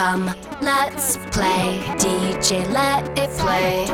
Come, let's play DJ Let It Play.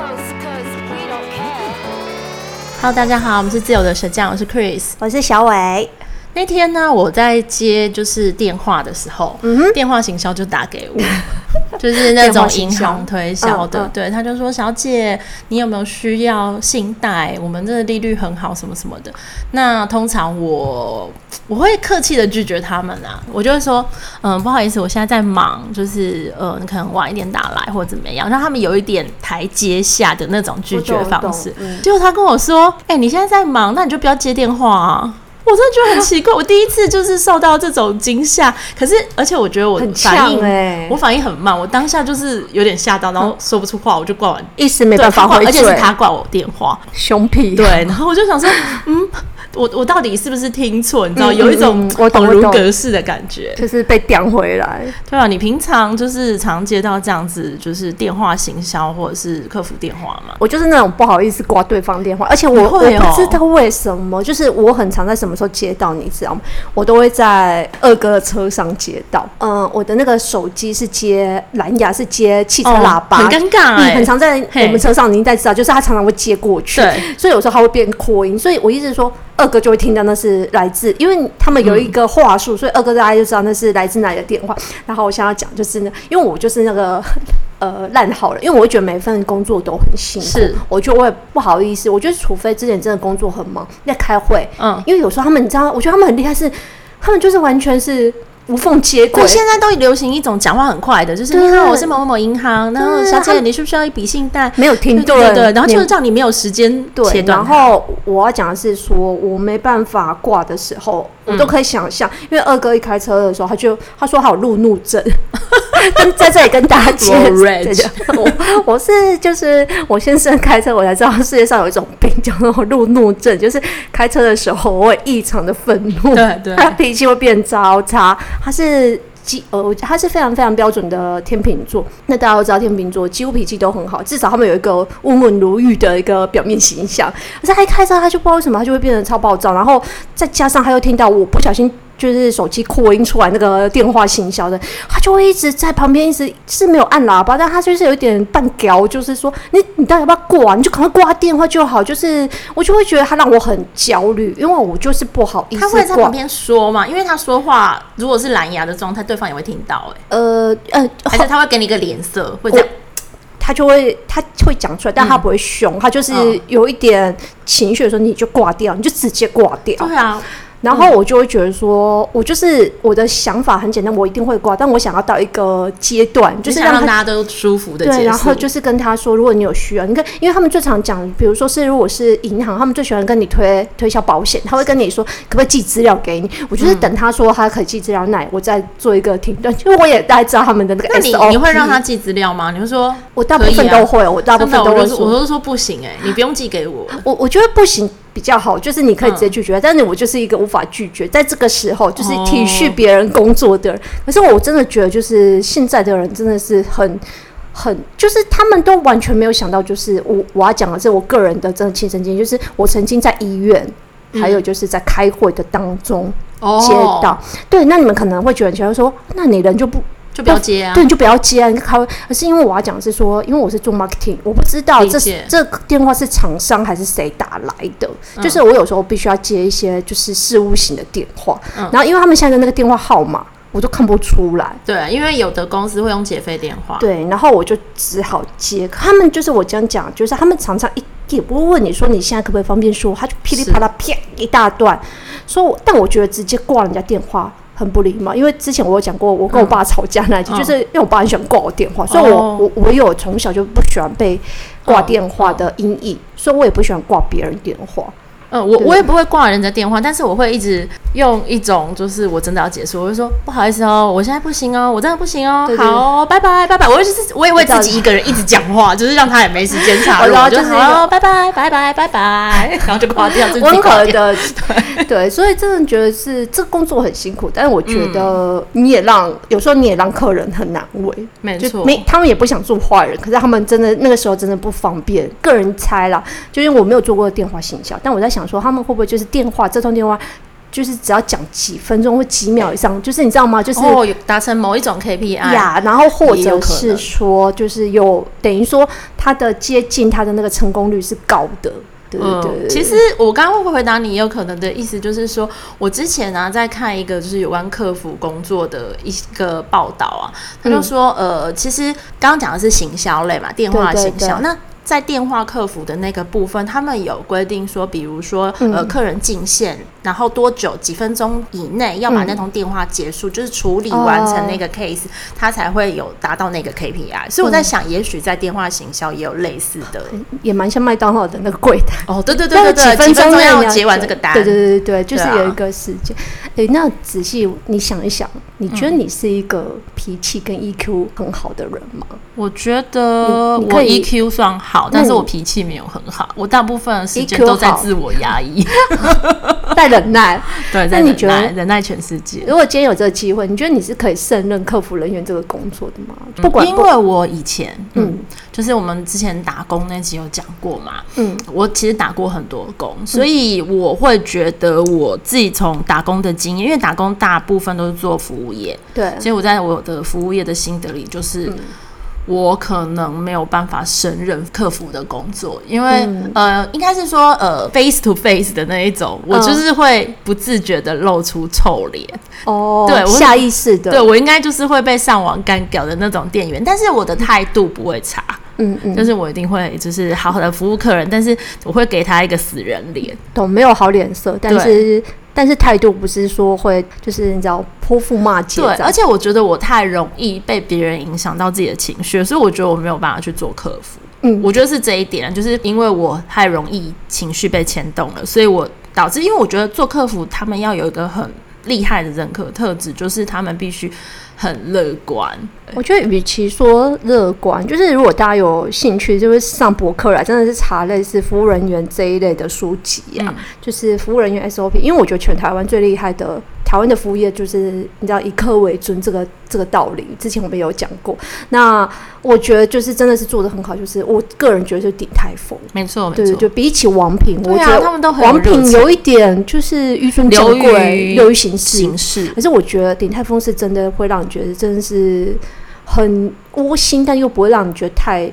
Hello，大家好，我们是自由的舌酱，我是 Chris，我是小伟。那天呢，我在接就是电话的时候，嗯、电话行销就打给我，就是那种银行推销的，对，他就说：“小姐，你有没有需要信贷？我们这个利率很好，什么什么的。”那通常我我会客气的拒绝他们啊，我就会说：“嗯，不好意思，我现在在忙，就是呃，你可能晚一点打来或者怎么样，让他们有一点台阶下的那种拒绝方式。”结果他跟我说：“哎、欸，你现在在忙，那你就不要接电话啊。”我真的觉得很奇怪，我第一次就是受到这种惊吓。可是，而且我觉得我反应，欸、我反应很慢，我当下就是有点吓到，然后说不出话，我就挂完，一时没办法回，而且是他挂我电话，凶屁。对，然后我就想说，嗯。我我到底是不是听错？你知道有一种恍如隔世的感觉，就是被叼回来。对啊，你平常就是常接到这样子，就是电话行销或者是客服电话嘛？我就是那种不好意思挂对方电话，而且我、喔、我不知道为什么，就是我很常在什么时候接到，你知道吗？我都会在二哥的车上接到。嗯，我的那个手机是接蓝牙，是接汽车喇叭，哦、很尴尬、欸。很常在我们车上，你应该知道，就是他常常会接过去，对所以有时候他会变扩音。所以我一直说。二哥就会听到那是来自，因为他们有一个话术，嗯、所以二哥大家就知道那是来自哪里的电话。然后我想要讲就是呢，因为我就是那个 呃烂好人，因为我觉得每份工作都很辛苦，是我就会不好意思。我觉得除非之前真的工作很忙在开会，嗯，因为有时候他们你知道，我觉得他们很厉害是，是他们就是完全是。无缝接轨。现在都流行一种讲话很快的，就是你好，我是某某某银行，然后小姐，你需不需要一笔信贷？没有听对对，然后就是叫你没有时间切断。然后我要讲的是说，我没办法挂的时候，我都可以想象，因为二哥一开车的时候，他就他说他有路怒症，在这里跟大家解释，我我是就是我先生开车，我才知道世界上有一种病叫做路怒症，就是开车的时候我会异常的愤怒，对对，他脾气会变糟差。他是基呃，他是非常非常标准的天秤座。那大家都知道，天秤座几乎脾气都很好，至少他们有一个温文儒玉的一个表面形象。可是他一开车，他就不知道为什么，他就会变得超暴躁。然后再加上他又听到我不小心。就是手机扩音出来那个电话行销的，他就会一直在旁边，一直是没有按喇叭，但他就是有一点半屌，就是说你你到底要不要挂？你就赶快挂电话就好。就是我就会觉得他让我很焦虑，因为我就是不好意思。他会在旁边说嘛？因为他说话如果是蓝牙的状态，对方也会听到、欸。哎，呃呃，而且他会给你一个脸色，会这样，他就会他会讲出来，但他不会凶，嗯、他就是有一点情绪的时候，你就挂掉，你就直接挂掉。对啊。然后我就会觉得说，我就是我的想法很简单，我一定会挂，但我想要到一个阶段，就是让，让大家都舒服的。对，然后就是跟他说，如果你有需要，你看，因为他们最常讲，比如说是如果是银行，他们最喜欢跟你推推销保险，他会跟你说可不可以寄资料给你。我就是等他说他可以寄资料，那我再做一个停顿，因为我也大概知道他们的那个 SOP。那你你会让他寄资料吗？你会说，我大部分都会，我大部分都会说，我都说不行哎，你不用寄给我。我我觉得不行。比较好，就是你可以直接拒绝，嗯、但是我就是一个无法拒绝，在这个时候就是体恤别人工作的人。哦、可是我真的觉得，就是现在的人真的是很很，就是他们都完全没有想到，就是我我要讲的是我个人的真的亲身经历，就是我曾经在医院，嗯、还有就是在开会的当中接到，哦、对，那你们可能会觉得，觉得说，那你人就不。就不要接啊！对，你就不要接啊！你开，可是因为我要讲是说，因为我是做 marketing，我不知道这这电话是厂商还是谁打来的。嗯、就是我有时候必须要接一些就是事务型的电话，嗯、然后因为他们现在的那个电话号码我都看不出来。对，因为有的公司会用解费电话。对，然后我就只好接。他们就是我这样讲，就是他们常常一也不会问你说你现在可不可以方便说，他就噼里啪啦啪一大段说我，但我觉得直接挂人家电话。很不礼貌，因为之前我有讲过，我跟我爸吵架那一集，嗯、就是因为我爸很喜欢挂我电话，嗯、所以我、哦、我我有从小就不喜欢被挂电话的阴影，哦、所以我也不喜欢挂别人电话。嗯，我我也不会挂人家电话，但是我会一直用一种，就是我真的要结束，我就说不好意思哦，我现在不行哦，我真的不行哦，对对。对好，拜拜拜拜，我就是我也会自己一个人一直讲话，就是让他也没时间插入，然后就是好，拜拜拜拜拜拜，然后就挂掉，温和的，对。对，所以真的觉得是这个工作很辛苦，但是我觉得你也让有时候你也让客人很难为，没错，没他们也不想做坏人，可是他们真的那个时候真的不方便，个人猜啦，就因为我没有做过电话行销，但我在想。想说他们会不会就是电话这通电话就是只要讲几分钟或几秒以上，就是你知道吗？就是哦，达成某一种 KPI 呀，然后或者是说，就是有等于说他的接近他的那个成功率是高的。对对，对，嗯，其实我刚刚会回答你也有可能的意思，就是说我之前呢，啊，在看一个就是有关客服工作的一个报道啊，他就说，嗯，呃，其实刚刚讲的是行销类嘛，电话行销，那。在电话客服的那个部分，他们有规定说，比如说，呃，客人进线，然后多久几分钟以内要把那通电话结束，就是处理完成那个 case，他才会有达到那个 KPI。所以我在想，也许在电话行销也有类似的，也蛮像麦当劳的那个柜台。哦，对对对对对，几分钟要结完这个单。对对对对，就是有一个时间。哎，那仔细你想一想，你觉得你是一个脾气跟 EQ 很好的人吗？我觉得我 EQ 算好。好，但是我脾气没有很好，我大部分的时间都在自我压抑，在忍耐。对，在忍耐，忍耐全世界。如果今天有这个机会，你觉得你是可以胜任客服人员这个工作的吗？不管，因为我以前，嗯，就是我们之前打工那期有讲过嘛，嗯，我其实打过很多工，所以我会觉得我自己从打工的经验，因为打工大部分都是做服务业，对，所以我在我的服务业的心得里就是。我可能没有办法胜任客服的工作，因为、嗯、呃，应该是说呃，face to face 的那一种，我就是会不自觉的露出臭脸。哦，对，我下意识的，对我应该就是会被上网干掉的那种店员，但是我的态度不会差，嗯嗯，就是我一定会就是好好的服务客人，但是我会给他一个死人脸，懂没有好脸色，但是。但是态度不是说会，就是你知道泼妇骂街。对，而且我觉得我太容易被别人影响到自己的情绪，所以我觉得我没有办法去做客服。嗯，我觉得是这一点，就是因为我太容易情绪被牵动了，所以我导致，因为我觉得做客服他们要有一个很厉害的人格特质，就是他们必须。很乐观，我觉得与其说乐观，就是如果大家有兴趣，就是上博客来，真的是查类似服务人员这一类的书籍啊，嗯、就是服务人员 SOP，因为我觉得全台湾最厉害的。台湾的服务业就是你知道以客为尊这个这个道理，之前我们有讲过。那我觉得就是真的是做的很好，就是我个人觉得就是鼎泰丰，没错，对，就比起王品，我觉得他们都很王品有一点就是紆尊降贵，流于形式，形式。可是我觉得鼎泰丰是真的会让你觉得真的是很窝心，但又不会让你觉得太。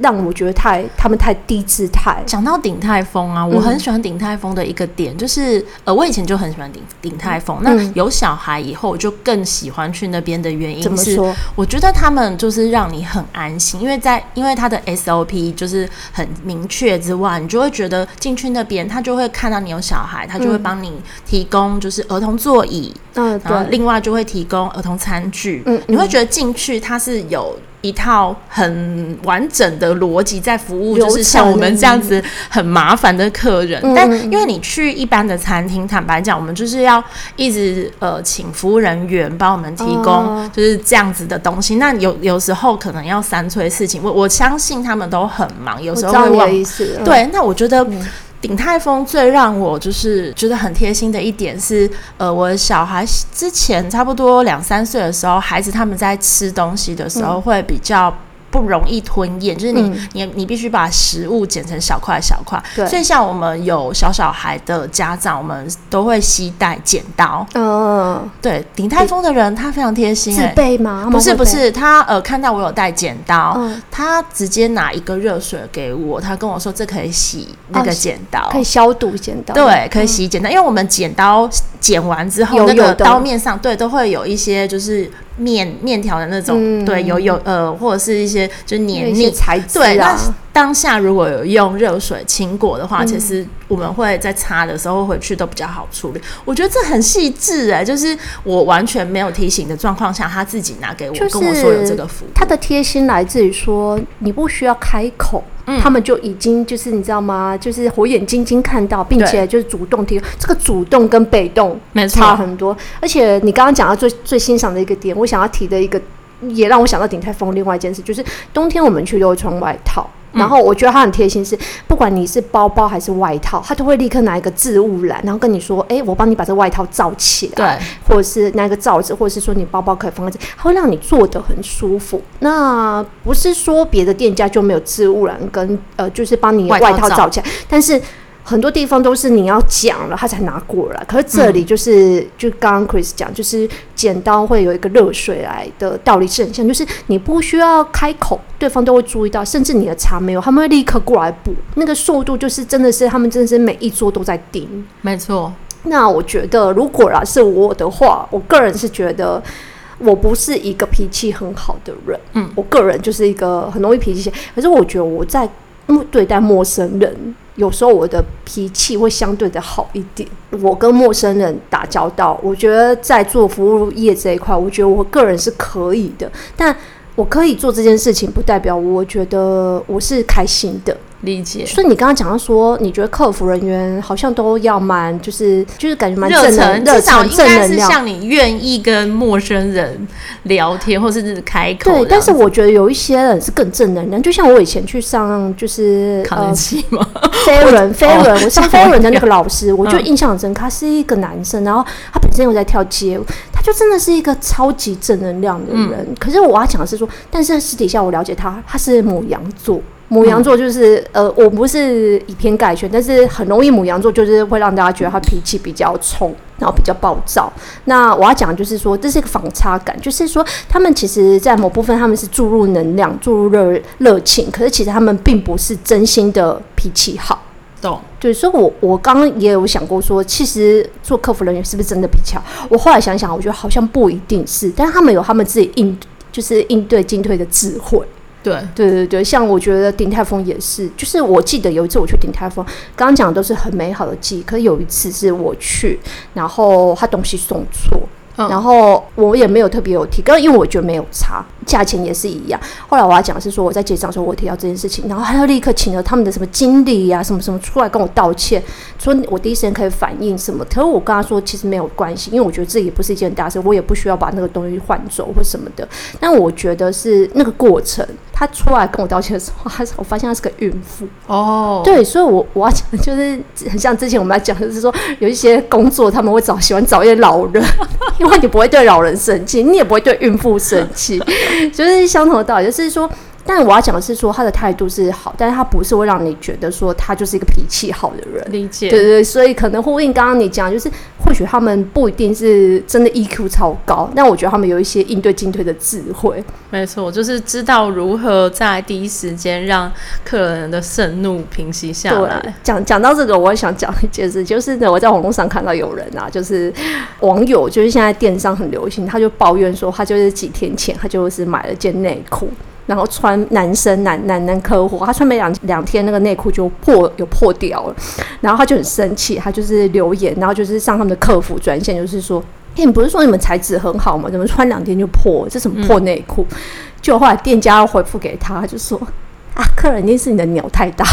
让我觉得太他们太低姿态。讲到鼎泰丰啊，我很喜欢鼎泰丰的一个点，嗯、就是呃，我以前就很喜欢鼎鼎泰丰。嗯、那有小孩以后，我就更喜欢去那边的原因是，我觉得他们就是让你很安心，因为在因为他的 SOP 就是很明确之外，你就会觉得进去那边，他就会看到你有小孩，他就会帮你提供就是儿童座椅，嗯，然后另外就会提供儿童餐具，嗯，你会觉得进去它是有。一套很完整的逻辑在服务，就是像我们这样子很麻烦的客人。但因为你去一般的餐厅，坦白讲，我们就是要一直呃请服务人员帮我们提供就是这样子的东西。那有有时候可能要三催四请，我我相信他们都很忙，有时候会忘。对，那我觉得。鼎泰丰最让我就是觉得很贴心的一点是，呃，我的小孩之前差不多两三岁的时候，孩子他们在吃东西的时候会比较。不容易吞咽，就是你、嗯、你你必须把食物剪成小块小块。对，所以像我们有小小孩的家长，我们都会携带剪刀。嗯，对，鼎泰丰的人他非常贴心、欸，自备吗？不是不是，他呃看到我有带剪刀，嗯、他直接拿一个热水给我，他跟我说这可以洗那个剪刀，可以消毒剪刀。对，可以洗剪刀，嗯、因为我们剪刀剪完之后，那个刀面上对都会有一些就是。面面条的那种，嗯、对，有有呃，或者是一些就是黏腻材质、啊、对，那当下如果有用热水清过的话，嗯、其实我们会在擦的时候回去都比较好处理。我觉得这很细致哎，就是我完全没有提醒的状况下，他自己拿给我，就是、跟我说有这个服务。他的贴心来自于说，你不需要开口。他们就已经就是你知道吗？就是火眼金睛看到，并且就是主动提。这个主动跟被动差很多。而且你刚刚讲到最最欣赏的一个点，我想要提的一个，也让我想到鼎泰丰另外一件事，就是冬天我们去都会穿外套。然后我觉得他很贴心，是不管你是包包还是外套，他都会立刻拿一个置物篮，然后跟你说：“哎，我帮你把这外套罩起来。”对，或者是拿一个罩子，或者是说你包包可以放在这，他会让你坐得很舒服。那不是说别的店家就没有置物篮跟呃，就是帮你外套罩起来，但是很多地方都是你要讲了他才拿过来，可是这里就是、嗯、就刚刚 Chris 讲，就是剪刀会有一个热水来的道理是很像，就是你不需要开口，对方都会注意到，甚至你的茶没有，他们会立刻过来补，那个速度就是真的是他们真的是每一桌都在盯，没错。那我觉得如果啦是我的话，我个人是觉得我不是一个脾气很好的人，嗯，我个人就是一个很容易脾气，可是我觉得我在对待陌生人。有时候我的脾气会相对的好一点。我跟陌生人打交道，我觉得在做服务业这一块，我觉得我个人是可以的。但我可以做这件事情，不代表我觉得我是开心的。理解。所以你刚刚讲到说，你觉得客服人员好像都要蛮，就是就是感觉蛮热忱，热忱正能量，像你愿意跟陌生人聊天，或是开口。对，但是我觉得有一些人是更正能量，就像我以前去上就是考人气吗？飞轮飞轮，我上飞轮的那个老师，我就印象很深刻，他是一个男生，然后他本身又在跳街舞，他就真的是一个超级正能量的人。嗯、可是我要讲的是说，但是私底下我了解他，他是母羊座。母羊座就是、嗯、呃，我不是以偏概全，但是很容易母羊座就是会让大家觉得他脾气比较冲，然后比较暴躁。那我要讲就是说，这是一个反差感，就是说他们其实，在某部分他们是注入能量、注入热热情，可是其实他们并不是真心的脾气好。懂？对，所以我我刚刚也有想过说，其实做客服人员是不是真的比较？我后来想想，我觉得好像不一定是，但是他们有他们自己应就是应对进退的智慧。对对对对，像我觉得鼎泰丰也是，就是我记得有一次我去鼎泰丰，刚刚讲的都是很美好的记忆，可是有一次是我去，然后他东西送错。然后我也没有特别有提，刚因为我觉得没有差，价钱也是一样。后来我要讲的是说，我在结账的时候我提到这件事情，然后他就立刻请了他们的什么经理呀、啊、什么什么出来跟我道歉，说我第一时间可以反应什么。可是我跟他说其实没有关系，因为我觉得这也不是一件大事，我也不需要把那个东西换走或什么的。但我觉得是那个过程，他出来跟我道歉的时候，他我发现他是个孕妇 哦，对，所以我我要讲的就是很像之前我们要讲的是说，有一些工作他们会找喜欢找一些老人。因为你不会对老人生气，你也不会对孕妇生气，就是相同的道理。就是说，但我要讲的是说，他的态度是好，但是他不是会让你觉得说他就是一个脾气好的人。理解，对对对，所以可能呼应刚刚你讲，就是或许他们不一定是真的 EQ 超高，但我觉得他们有一些应对进退的智慧。没错，就是知道如何在第一时间让客人的盛怒平息下来。讲讲到这个，我也想讲一件事，就是呢，我在网络上看到有人啊，就是网友，就是现在电商很流行，他就抱怨说，他就是几天前他就是买了件内裤。然后穿男生男男男客户，他穿没两两天，那个内裤就破有破掉了，然后他就很生气，他就是留言，然后就是上他们的客服专线，就是说，欸，你不是说你们材质很好吗？怎么穿两天就破？这什么破内裤？就后来店家要回复给他，就说啊，客人一定是你的鸟太大。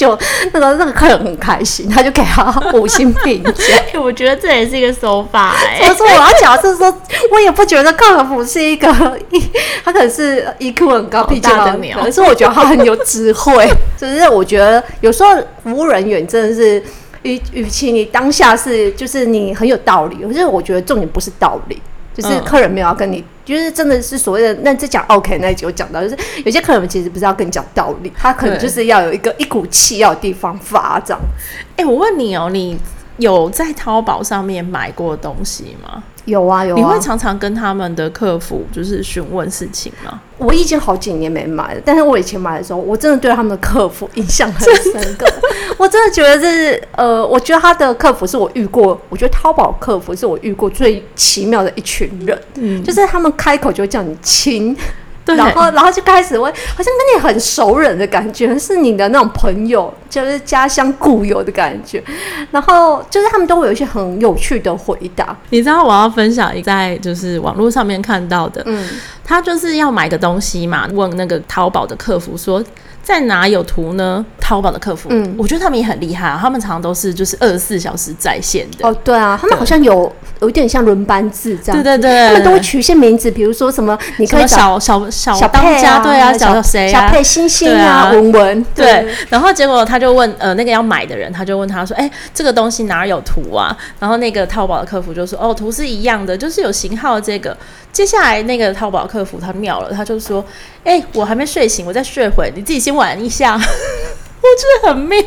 就那个那个客人很开心，他就给他五星评价。我觉得这也是一个手法哎、欸。我说我要讲的是说，我也不觉得客服是一个，他可能是 EQ 很高，脾气大的鸟。可是我觉得他很有智慧。就是我觉得有时候服务人员真的是，与与其你当下是就是你很有道理，可是我觉得重点不是道理。就是客人没有要跟你，嗯、就是真的是所谓的那这讲 OK 那一集有讲到，就是有些客人其实不是要跟你讲道理，他可能就是要有一个一股气要有地方发这样。哎、欸，我问你哦，你有在淘宝上面买过东西吗？有啊有啊，你会常常跟他们的客服就是询问事情吗？我已经好几年没买了，但是我以前买的时候，我真的对他们的客服印象很深刻。我真的觉得这是呃，我觉得他的客服是我遇过，我觉得淘宝客服是我遇过最奇妙的一群人。嗯，就是他们开口就会叫你亲。然后，然后就开始会好像跟你很熟人的感觉，是你的那种朋友，就是家乡固有的感觉。然后就是他们都会有一些很有趣的回答。你知道我要分享一个在就是网络上面看到的，嗯，他就是要买个东西嘛，问那个淘宝的客服说。在哪有图呢？淘宝的客服，嗯，我觉得他们也很厉害啊。他们常常都是就是二十四小时在线的。哦，对啊，他们好像有有一点像轮班制这样。对对对，他们都会取一些名字，比如说什么，你可以小小小小当家，对啊，小谁小佩、星星啊，文文，对。然后结果他就问呃那个要买的人，他就问他说，哎，这个东西哪有图啊？然后那个淘宝的客服就说，哦，图是一样的，就是有型号这个。接下来那个淘宝客服他妙了，他就说：“哎、我还没睡醒，我再睡会，你自己先玩一下。”觉得很妙，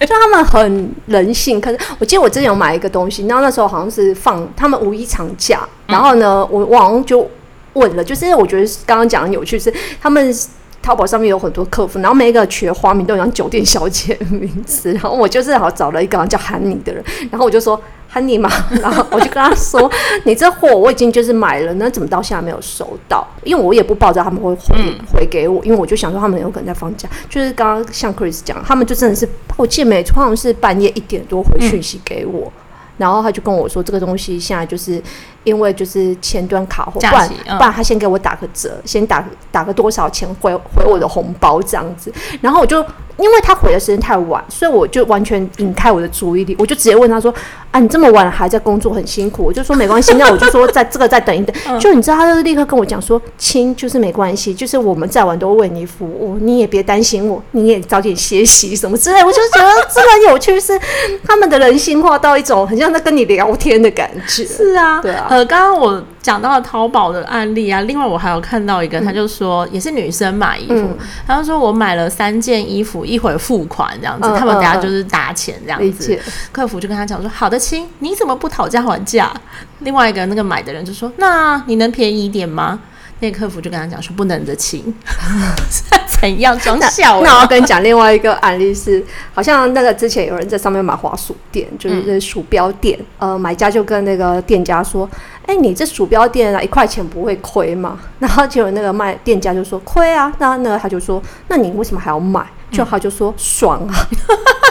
就他们很人性。可是我记得我之前有买一个东西，然后那时候好像是放他们五一长假，然后呢，我我就问了，就是我觉得刚刚讲的有趣是他们。淘宝上面有很多客服，然后每一个取的花名都像酒店小姐的名字，然后我就是好找了一个叫 Honey 的人，然后我就说 Honey 嘛，然后我就跟他说，你这货我已经就是买了，那怎么到现在没有收到？因为我也不抱着他们会回回给我，因为我就想说他们有可能在放假，就是刚刚像 Chris 讲，他们就真的是，我记得每次好像是半夜一点多回讯息给我。嗯然后他就跟我说，这个东西现在就是因为就是前端卡货，不然不然他先给我打个折，先打打个多少钱回回我的红包这样子。然后我就因为他回的时间太晚，所以我就完全引开我的注意力，我就直接问他说：“啊，你这么晚还在工作，很辛苦。”我就说没关系，那我就说在这个再等一等。就你知道，他就立刻跟我讲说：“亲，就是没关系，就是我们再晚都为你服务，你也别担心我，你也早点歇息什么之类。”我就觉得这个很有趣，是他们的人性化到一种很像。在跟你聊天的感觉是啊，对啊。呃，刚刚我讲到了淘宝的案例啊，另外我还有看到一个，嗯、他就说也是女生买衣服，嗯、他就说我买了三件衣服，一会付款这样子，嗯、他们等下就是打钱这样子。嗯、客服就跟他讲说：“好的，亲，你怎么不讨价还价？”另外一个那个买的人就说：“那你能便宜一点吗？”那个客服就跟他讲说：“不能的，亲。”怎样装笑？那我要跟你讲另外一个案例是，好像那个之前有人在上面买滑鼠垫，就是那鼠标垫。嗯、呃，买家就跟那个店家说：“哎、欸，你这鼠标垫啊，一块钱不会亏吗？” 然后结果那个卖店家就说：“亏啊。”那那个他就说：“那你为什么还要买？”就他就说：“爽啊。”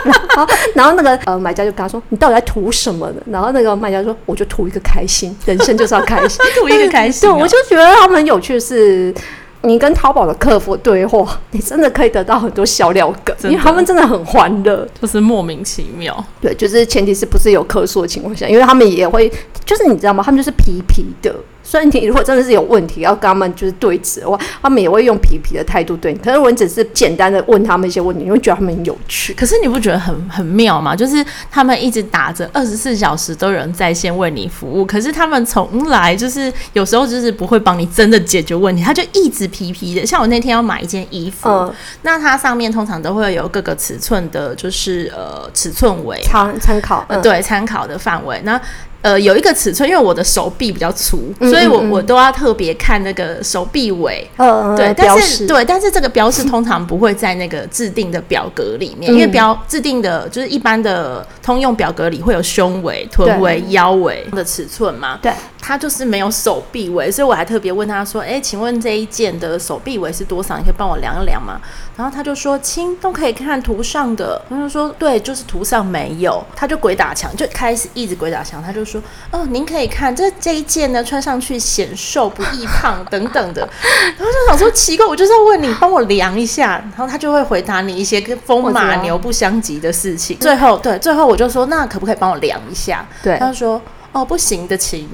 然后然后那个呃买家就跟他说：“你到底在图什么呢？”然后那个卖家说：“我就图一个开心，人生就是要开心，图一个开心、啊。”对，我就觉得他们很有趣是。你跟淘宝的客服对话，你真的可以得到很多小料梗，因为他们真的很欢乐，就是莫名其妙。对，就是前提是不是有客诉的情况下，因为他们也会，就是你知道吗？他们就是皮皮的。所以你如果真的是有问题要跟他们就是对峙的话，他们也会用皮皮的态度对你。可是我只是简单的问他们一些问题，你会觉得他们很有趣。可是你不觉得很很妙吗？就是他们一直打着二十四小时都有人在线为你服务，可是他们从来就是有时候就是不会帮你真的解决问题，他就一直皮皮的。像我那天要买一件衣服，嗯、那它上面通常都会有各个尺寸的，就是呃尺寸围参参考，呃对参考的范围那。呃，有一个尺寸，因为我的手臂比较粗，嗯嗯嗯，所以我我都要特别看那个手臂围。嗯，对，但是对，但是这个标示通常不会在那个制定的表格里面，嗯、因为标制定的就是一般的通用表格里会有胸围、臀围、腰围的尺寸嘛。对，它就是没有手臂围，所以我还特别问他说：“哎、欸，请问这一件的手臂围是多少？你可以帮我量一量吗？”然后他就说：“亲，都可以看图上的。”他就说：“对，就是图上没有。”他就鬼打墙，就开始一直鬼打墙，他就。说哦，您可以看这这一件呢，穿上去显瘦不易胖等等的，然后就想说奇怪，我就是要问你帮我量一下，然后他就会回答你一些跟风马牛不相及的事情。最后对，最后我就说那可不可以帮我量一下？对，他就说哦不行的亲，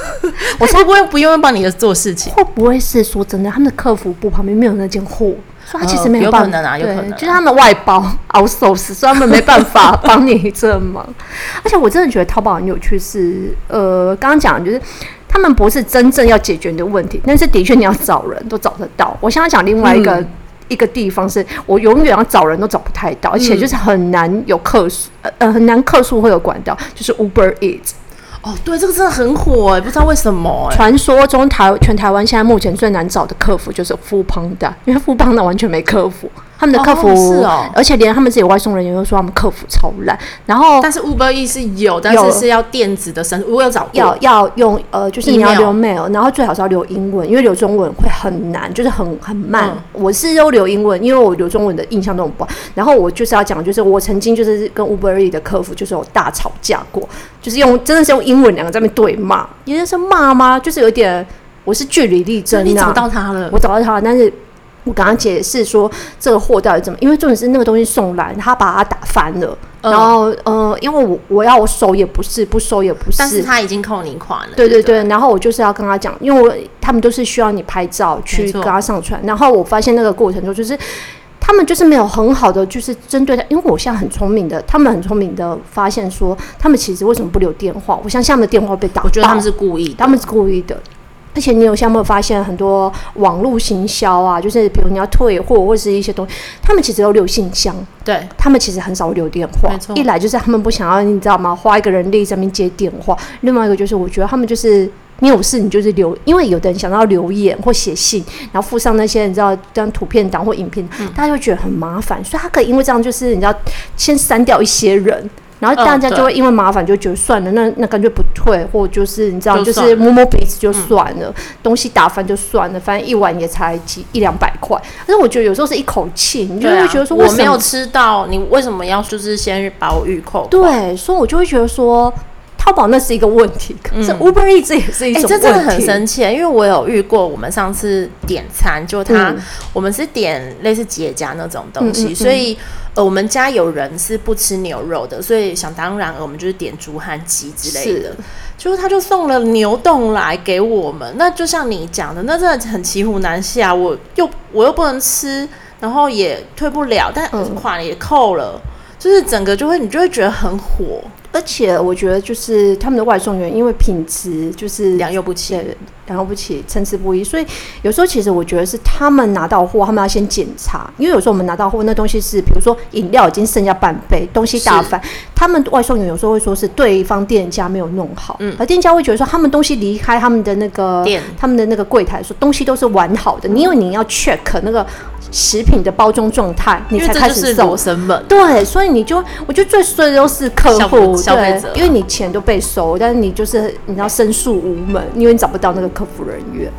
我才不会不用帮你的做事情。会不会是说真的，他们的客服部旁边没有那件货？说他其实没有办法，有可能啊，有可能，就是他们外包 outsource，所以他们没办法 帮你这忙。而且我真的觉得淘宝很有趣是，是呃，刚刚讲就是他们不是真正要解决你的问题，但是的确你要找人都找得到。我现在讲另外一个、嗯、一个地方是，我永远要找人都找不太到，而且就是很难有客诉，呃，很难客诉会有管道，就是 Uber Eats。哦，对，这个真的很火，不知道为什么。传说中台全台湾现在目前最难找的客服就是富邦的因为富邦的完全没客服。他们的客服、哦是哦，而且连他们自己外送人员都说他们客服超烂。然后，但是 Uber E 是有，但是是要电子的申请。我有找过，要要用呃，就是你要留 mail，然后最好是要留英文，因为留中文会很难，就是很很慢。嗯、我是都留英文，因为我留中文的印象都很不好。然后我就是要讲，就是我曾经就是跟 Uber E 的客服就是有大吵架过，就是用真的是用英文两个在那对骂，也就是骂吗？就是有点，我是据理力争、啊。你找到他了？我找到他了，但是。我刚刚解释说这个货到底怎么，因为重点是那个东西送来，他把它打翻了，嗯、然后呃，因为我我要我收也不是，不收也不是，但是他已经扣你款了。对对对，对然后我就是要跟他讲，因为我他们都是需要你拍照去跟他上传，然后我发现那个过程中就是他们就是没有很好的就是针对他，因为我现在很聪明的，他们很聪明的发现说他们其实为什么不留电话？我相信他们的电话被打，我觉得他们是故意，他们是故意的。而且你有像没有发现很多网络行销啊，就是比如你要退货或者是一些东西，他们其实都留信箱，对他们其实很少留电话。一来就是他们不想要，你知道吗？花一个人力上面接电话。另外一个就是我觉得他们就是你有事你就是留，因为有的人想要留言或写信，然后附上那些你知道这样图片档或影片，嗯、大家会觉得很麻烦，所以他可以因为这样就是你知道先删掉一些人。然后大家就会因为麻烦就觉得算了，那那干脆不退，或就是你知道，就，就是摸摸鼻子就算了，嗯、东西打翻就算了，反正一碗也才几一两百块。但是我觉得有时候是一口气，你就会觉得说，我没有吃到，你为什么要就是先把我预扣？对，所以我就会觉得说。淘宝那是一个问题，可是 Uber Eats 也是一种问题。这真的很生气，因为我有遇过，我们上次点餐，就他、嗯、我们是点类似结家那种东西，嗯嗯嗯，所以呃，我们家有人是不吃牛肉的，所以想当然，我们就是点猪和鸡之类的。就是他就送了牛冻来给我们，那就像你讲的，那真的很骑虎难下。我又我又不能吃，然后也退不了，但款也扣了，嗯、就是整个就会你就会觉得很火。而且我觉得，就是他们的外送员，因为品质就是良莠不齐，良莠不起，参差不一，所以有时候其实我觉得是他们拿到货，他们要先检查，因为有时候我们拿到货，那东西是比如说饮料已经剩下半杯，东西打翻，他们外送员有时候会说是对方店家没有弄好，嗯，而店家会觉得说他们东西离开他们的那个店，他们的那个柜台说东西都是完好的，你因为你要 check 那个。食品的包装状态，你才开始收。对，所以你就，我觉得最衰的都是客户，消费者，因为你钱都被收，但是你就是你要申诉无门，因为你找不到那个客服人员。